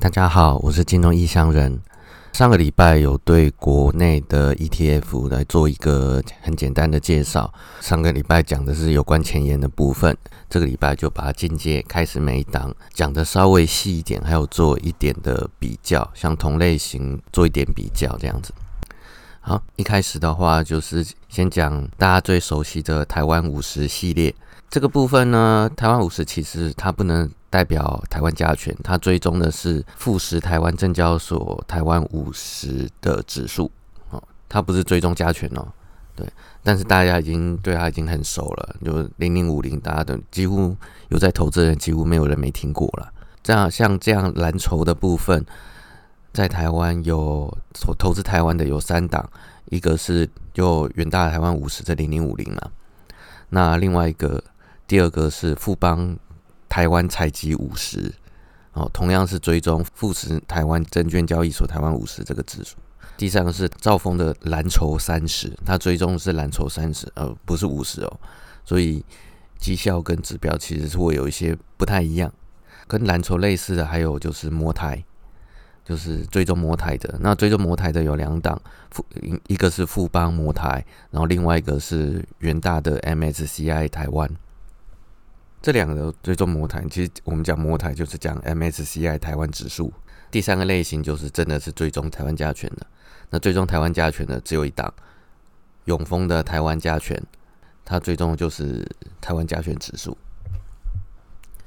大家好，我是金融异乡人。上个礼拜有对国内的 ETF 来做一个很简单的介绍。上个礼拜讲的是有关前沿的部分，这个礼拜就把它进阶，开始每一档讲的稍微细一点，还有做一点的比较，像同类型做一点比较这样子。好，一开始的话就是先讲大家最熟悉的台湾五十系列。这个部分呢，台湾五十其实它不能代表台湾加权，它追踪的是富时台湾证交所台湾五十的指数哦，它不是追踪加权哦，对，但是大家已经对它已经很熟了，就零零五零，大家都几乎有在投资人几乎没有人没听过了。这样像这样蓝筹的部分，在台湾有投投资台湾的有三档，一个是就远大台湾五十的零零五零嘛，那另外一个。第二个是富邦台湾采集五十，哦，同样是追踪富时台湾证券交易所台湾五十这个指数。第三个是兆丰的蓝筹三十，它追踪是蓝筹三十，呃，不是五十哦，所以绩效跟指标其实是会有一些不太一样。跟蓝筹类似的还有就是摩台，就是追踪摩台的。那追踪摩台的有两档，富一个是富邦摩台，然后另外一个是元大的 MSCI 台湾。这两个追踪模台，其实我们讲模台就是讲 MSCI 台湾指数。第三个类型就是真的是追踪台湾加权的。那追踪台湾加权的只有一档，永丰的台湾加权，它追踪就是台湾加权指数。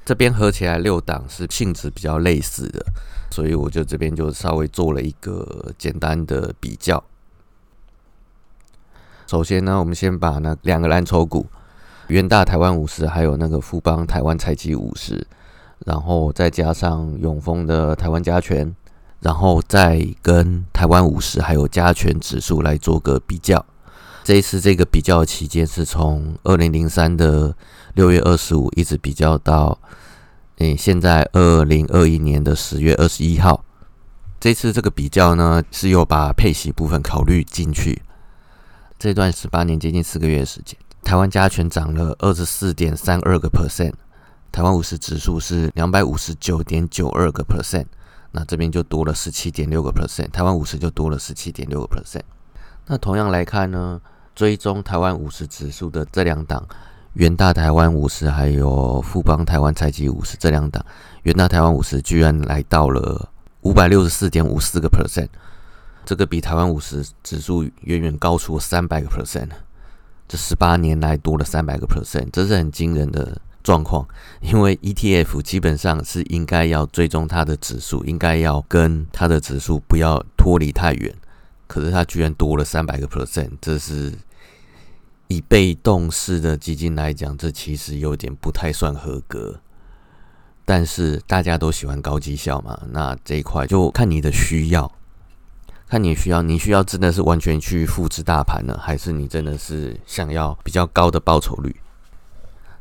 这边合起来六档是性质比较类似的，所以我就这边就稍微做了一个简单的比较。首先呢，我们先把那两个蓝筹股。元大台湾五十，还有那个富邦台湾财基五十，然后再加上永丰的台湾加权，然后再跟台湾五十还有加权指数来做个比较。这一次这个比较期间是从二零零三的六月二十五一直比较到诶现在二零二一年的十月二十一号。这次这个比较呢是有把配息部分考虑进去。这段十八年接近四个月的时间。台湾加权涨了二十四点三二个 percent，台湾五十指数是两百五十九点九二个 percent，那这边就多了十七点六个 percent，台湾五十就多了十七点六个 percent。那同样来看呢，追踪台湾五十指数的这两档，元大台湾五十还有富邦台湾财集五十这两档，元大台湾五十居然来到了五百六十四点五四个 percent，这个比台湾五十指数远远高出三百个 percent。这十八年来多了三百个 percent，这是很惊人的状况。因为 ETF 基本上是应该要追踪它的指数，应该要跟它的指数不要脱离太远。可是它居然多了三百个 percent，这是以被动式的基金来讲，这其实有点不太算合格。但是大家都喜欢高绩效嘛，那这一块就看你的需要。看你需要，你需要真的是完全去复制大盘呢，还是你真的是想要比较高的报酬率？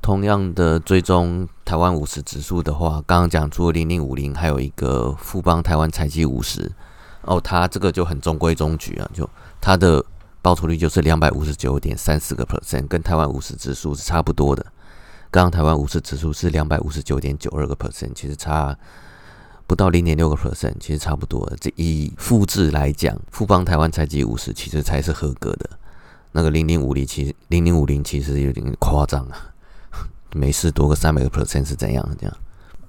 同样的追踪台湾五十指数的话，刚刚讲除了零零五零，还有一个富邦台湾财基五十，哦，它这个就很中规中矩啊，就它的报酬率就是两百五十九点三四个 percent，跟台湾五十指数是差不多的。刚刚台湾五十指数是两百五十九点九二个 percent，其实差。不到零点六个 percent，其实差不多。这以复制来讲，富邦台湾采集五十其实才是合格的。那个零零五零，其实零零五零其实有点夸张啊。没事，多个三百个 percent 是怎样？这样。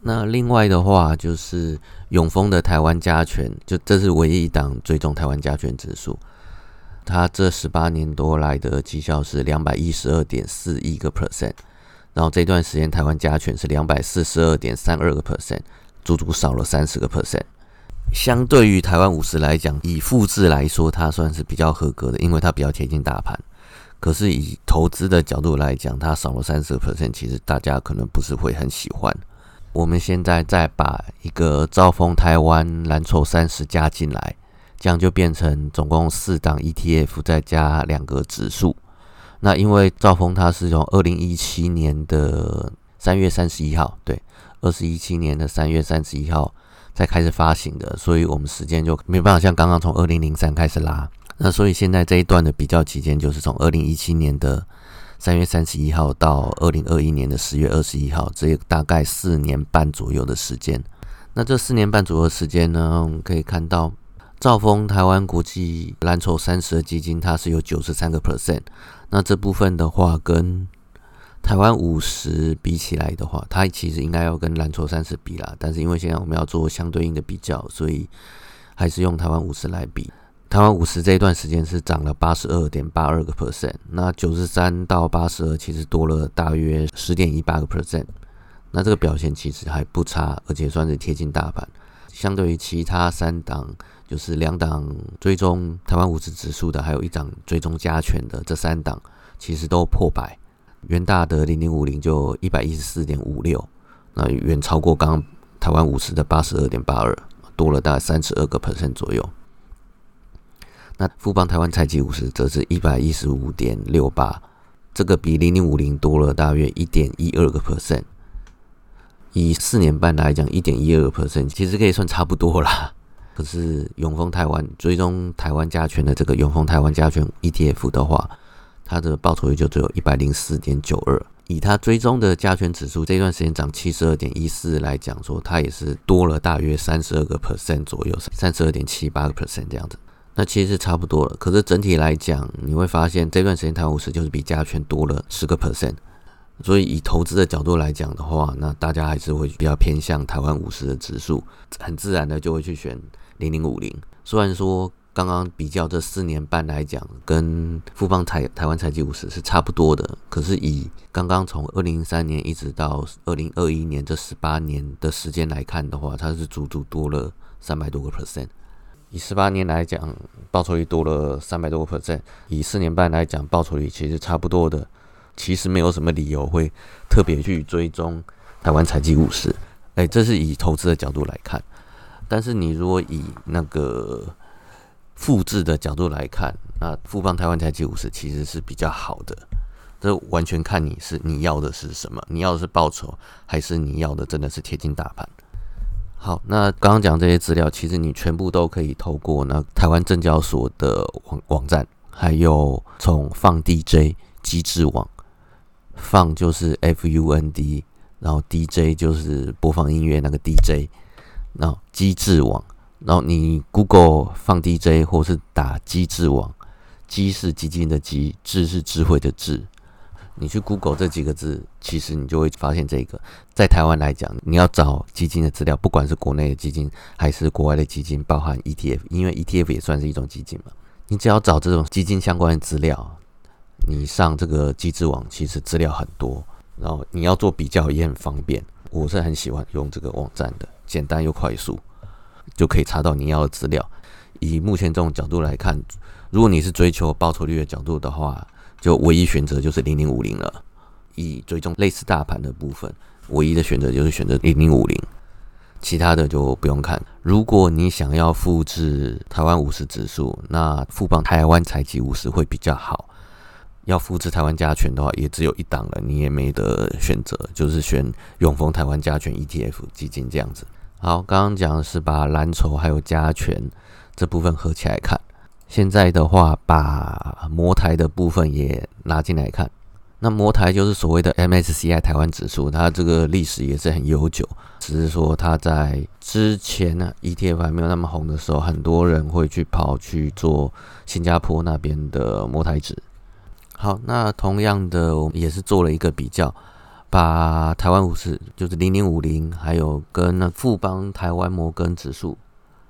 那另外的话，就是永丰的台湾加权，就这是唯一一档追踪台湾加权指数。它这十八年多来的绩效是两百一十二点四一个 percent，然后这段时间台湾加权是两百四十二点三二个 percent。足足少了三十个 percent，相对于台湾五十来讲，以复制来说，它算是比较合格的，因为它比较贴近大盘。可是以投资的角度来讲，它少了三十个 percent，其实大家可能不是会很喜欢。我们现在再把一个兆丰台湾蓝筹三十加进来，这样就变成总共四档 ETF 再加两个指数。那因为兆丰它是从二零一七年的三月三十一号，对。二十一七年的三月三十一号才开始发行的，所以我们时间就没办法像刚刚从二零零三开始拉。那所以现在这一段的比较期间，就是从二零一七年的三月三十一号到二零二一年的十月二十一号，这大概四年半左右的时间。那这四年半左右的时间呢，我们可以看到，兆丰台湾国际蓝筹三十的基金，它是有九十三个 percent。那这部分的话，跟台湾五十比起来的话，它其实应该要跟蓝筹三十比啦。但是因为现在我们要做相对应的比较，所以还是用台湾五十来比。台湾五十这一段时间是涨了八十二点八二个 percent，那九十三到八十二其实多了大约十点一八个 percent。那这个表现其实还不差，而且算是贴近大盘。相对于其他三档，就是两档追踪台湾五十指数的，还有一档追踪加权的，这三档其实都破百。元大的零零五零就一百一十四点五六，那远超过刚台湾五十的八十二点八二，多了大概三十二个 percent 左右。那富邦台湾菜鸡五十则是一百一十五点六八，这个比零零五零多了大约一点一二个 percent。以四年半来讲，一点一二个 percent 其实可以算差不多啦。可是永丰台湾追踪台湾加权的这个永丰台湾加权 ETF 的话，它的报酬率就只有一百零四点九二。以它追踪的加权指数这段时间涨七十二点一四来讲，说它也是多了大约三十二个 percent 左右，三十二点七八个 percent 这样子。那其实是差不多了。可是整体来讲，你会发现这段时间台湾五十就是比加权多了十个 percent。所以以投资的角度来讲的话，那大家还是会比较偏向台湾五十的指数，很自然的就会去选零零五零。虽然说刚刚比较这四年半来讲，跟富邦台台湾财技五十是差不多的，可是以刚刚从二零零三年一直到二零二一年这十八年的时间来看的话，它是足足多了三百多个 percent。以十八年来讲，报酬率多了三百多个 percent；以四年半来讲，报酬率其实差不多的。其实没有什么理由会特别去追踪台湾财技五十，哎，这是以投资的角度来看。但是你如果以那个复制的角度来看，那富邦台湾财技五十其实是比较好的。这完全看你是你要的是什么，你要的是报酬，还是你要的真的是贴近大盘？好，那刚刚讲这些资料，其实你全部都可以透过那台湾证交所的网网站，还有从放 DJ 机制网。放就是 F U N D，然后 D J 就是播放音乐那个 D J，然后机制网，然后你 Google 放 D J 或是打机制网，机是基金的机，智是智慧的智，你去 Google 这几个字，其实你就会发现这个，在台湾来讲，你要找基金的资料，不管是国内的基金还是国外的基金，包含 ETF，因为 ETF 也算是一种基金嘛，你只要找这种基金相关的资料。你上这个机制网，其实资料很多，然后你要做比较也很方便。我是很喜欢用这个网站的，简单又快速，就可以查到你要的资料。以目前这种角度来看，如果你是追求报酬率的角度的话，就唯一选择就是零零五零了。以追踪类似大盘的部分，唯一的选择就是选择零零五零，其他的就不用看。如果你想要复制台湾五十指数，那富邦台湾采集五十会比较好。要复制台湾加权的话，也只有一档了，你也没得选择，就是选永丰台湾加权 ETF 基金这样子。好，刚刚讲的是把蓝筹还有加权这部分合起来看，现在的话把摩台的部分也拿进来看。那摩台就是所谓的 MSCI 台湾指数，它这个历史也是很悠久，只是说它在之前呢 ETF 还没有那么红的时候，很多人会去跑去做新加坡那边的摩台指。好，那同样的，我们也是做了一个比较，把台湾五十就是零零五零，还有跟那富邦台湾摩根指数，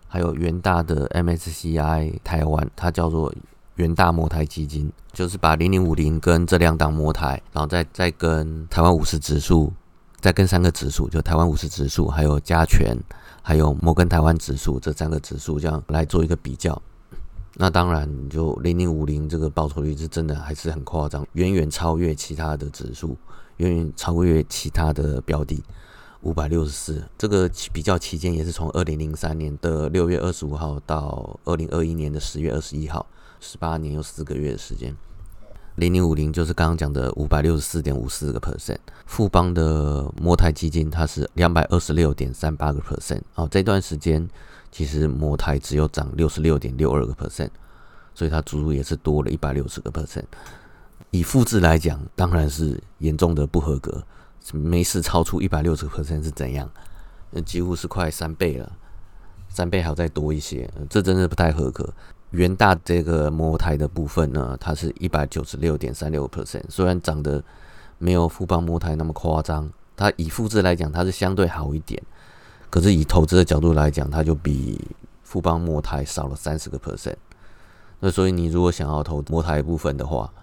还有元大的 MSCI 台湾，它叫做元大摩台基金，就是把零零五零跟这两档摩台，然后再再跟台湾五十指数，再跟三个指数，就台湾五十指数，还有加权，还有摩根台湾指数这三个指数，这样来做一个比较。那当然，就零零五零这个报酬率是真的还是很夸张，远远超越其他的指数，远远超越其他的标的，五百六十四。这个比较期间也是从二零零三年的六月二十五号到二零二一年的十月二十一号，十八年有四个月的时间。零零五零就是刚刚讲的五百六十四点五四个 percent，富邦的摩台基金它是两百二十六点三八个 percent。哦，这段时间。其实摩台只有涨六十六点六二个 percent，所以它足足也是多了一百六十个 percent。以复制来讲，当然是严重的不合格。没事超出一百六十个 percent 是怎样？那几乎是快三倍了，三倍还要再多一些，这真的不太合格。元大这个模台的部分呢，它是一百九十六点三六 percent，虽然长得没有富邦模台那么夸张，它以复制来讲，它是相对好一点。可是以投资的角度来讲，它就比富邦模台少了三十个 percent。那所以你如果想要投模台部分的话，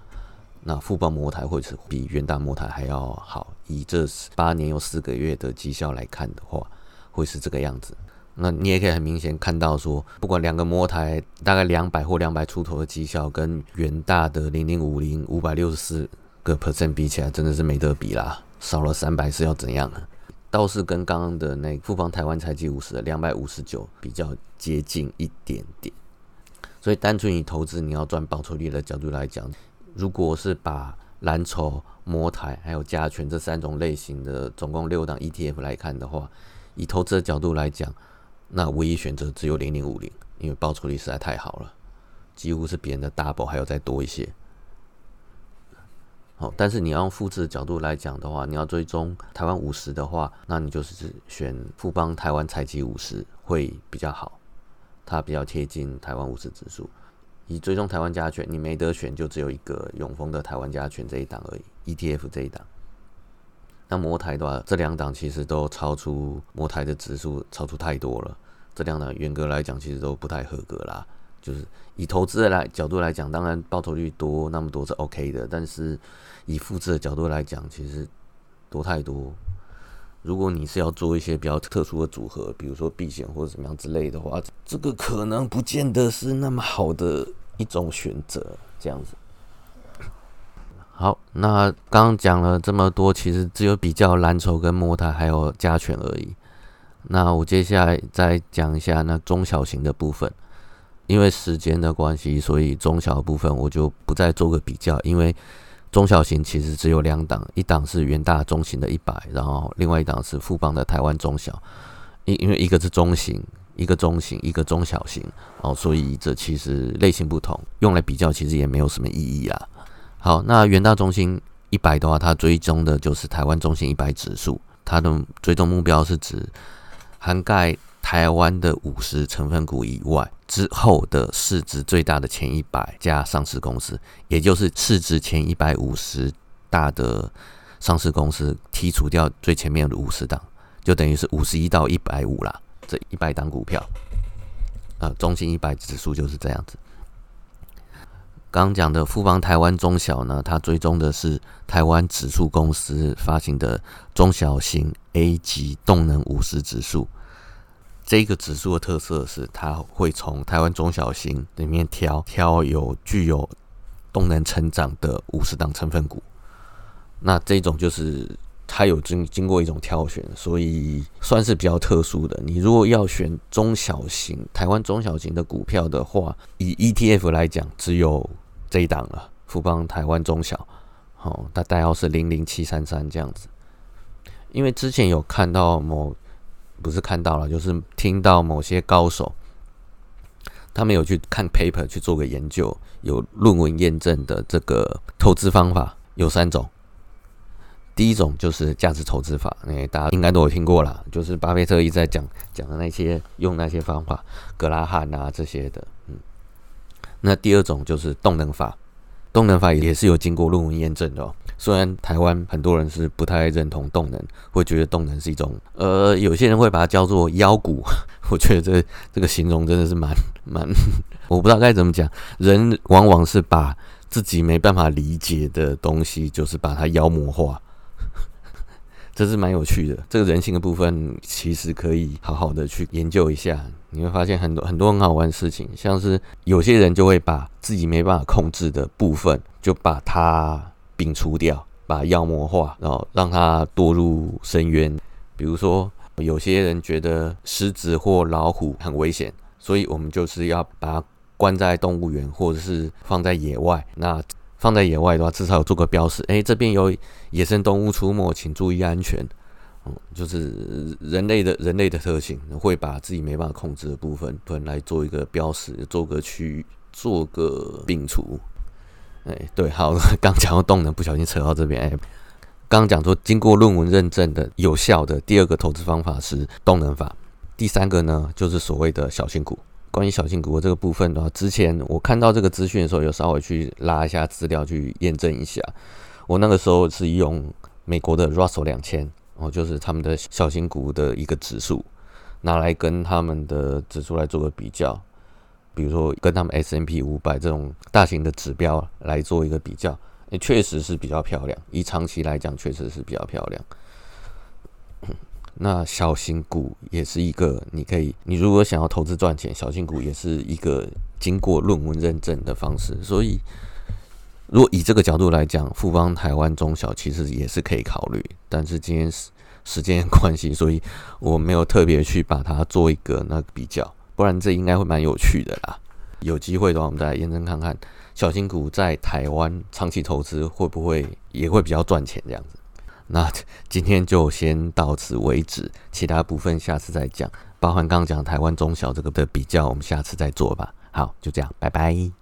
那富邦模台会是比元大模台还要好。以这八年有四个月的绩效来看的话，会是这个样子。那你也可以很明显看到，说不管两个模台大概两百或两百出头的绩效，跟元大的零零五零五百六十四个 percent 比起来，真的是没得比啦，少了三百是要怎样呢？倒是跟刚刚的那富邦台湾财技五十的两百五十九比较接近一点点。所以单纯以投资你要赚报酬率的角度来讲，如果是把蓝筹、模台还有加权这三种类型的总共六档 ETF 来看的话，以投资的角度来讲。那唯一选择只有零零五零，因为报酬率实在太好了，几乎是别人的 double 还要再多一些。好，但是你要用复制的角度来讲的话，你要追踪台湾五十的话，那你就是选富邦台湾财基五十会比较好，它比较贴近台湾五十指数。以追踪台湾加权，你没得选，就只有一个永丰的台湾加权这一档而已，ETF 这一档。那模台的话，这两档其实都超出模台的指数，超出太多了。这两档严格来讲，其实都不太合格啦。就是以投资的来角度来讲，当然报酬率多那么多是 OK 的，但是以复制的角度来讲，其实多太多。如果你是要做一些比较特殊的组合，比如说避险或者怎么样之类的话，这个可能不见得是那么好的一种选择。这样子。好，那刚刚讲了这么多，其实只有比较蓝筹跟模台还有加权而已。那我接下来再讲一下那中小型的部分，因为时间的关系，所以中小部分我就不再做个比较。因为中小型其实只有两档，一档是元大中型的一百，然后另外一档是富邦的台湾中小。因因为一个是中型，一个中型，一个中小型哦，所以这其实类型不同，用来比较其实也没有什么意义啦。好，那元大中心一百的话，它追踪的就是台湾中心一百指数，它的追踪目标是指涵盖台湾的五十成分股以外之后的市值最大的前一百家上市公司，也就是市值前一百五十大的上市公司，剔除掉最前面的五十档，就等于是五十一到一百五啦，这一百档股票，呃，中心一百指数就是这样子。刚讲的富邦台湾中小呢，它追踪的是台湾指数公司发行的中小型 A 级动能五十指数。这个指数的特色是，它会从台湾中小型里面挑挑有具有动能成长的五十档成分股。那这种就是它有经经过一种挑选，所以算是比较特殊的。你如果要选中小型台湾中小型的股票的话，以 ETF 来讲，只有这一档了，富邦台湾中小，好，它代号是零零七三三这样子。因为之前有看到某，不是看到了，就是听到某些高手，他们有去看 paper 去做个研究，有论文验证的这个投资方法有三种。第一种就是价值投资法，哎，大家应该都有听过啦，就是巴菲特一直在讲讲的那些用那些方法，格拉汉啊这些的，嗯。那第二种就是动能法，动能法也是有经过论文验证的哦。虽然台湾很多人是不太认同动能，会觉得动能是一种，呃，有些人会把它叫做妖股。我觉得这这个形容真的是蛮蛮，我不知道该怎么讲。人往往是把自己没办法理解的东西，就是把它妖魔化。这是蛮有趣的，这个人性的部分其实可以好好的去研究一下。你会发现很多很多很好玩的事情，像是有些人就会把自己没办法控制的部分，就把它摒除掉，把妖魔化，然后让它堕入深渊。比如说，有些人觉得狮子或老虎很危险，所以我们就是要把它关在动物园，或者是放在野外。那放在野外的话，至少有做个标识，哎，这边有野生动物出没，请注意安全。嗯，就是人类的人类的特性，会把自己没办法控制的部分，分来做一个标识，做个区域，做个摒除。哎，对，好，刚讲到动能，不小心扯到这边。哎，刚刚讲说，经过论文认证的有效的第二个投资方法是动能法，第三个呢就是所谓的小型股。关于小型股这个部分的话，之前我看到这个资讯的时候，有稍微去拉一下资料去验证一下。我那个时候是用美国的 Russell 两千，哦，就是他们的小型股的一个指数，拿来跟他们的指数来做个比较。比如说跟他们 S M P 五百这种大型的指标来做一个比较，也确实是比较漂亮。以长期来讲，确实是比较漂亮。那小型股也是一个，你可以，你如果想要投资赚钱，小型股也是一个经过论文认证的方式。所以，如果以这个角度来讲，富邦台湾中小其实也是可以考虑。但是今天时时间关系，所以我没有特别去把它做一个那个比较。不然这应该会蛮有趣的啦。有机会的话，我们再来验证看看，小型股在台湾长期投资会不会也会比较赚钱这样子。那今天就先到此为止，其他部分下次再讲。包含刚刚讲台湾中小这个的比较，我们下次再做吧。好，就这样，拜拜。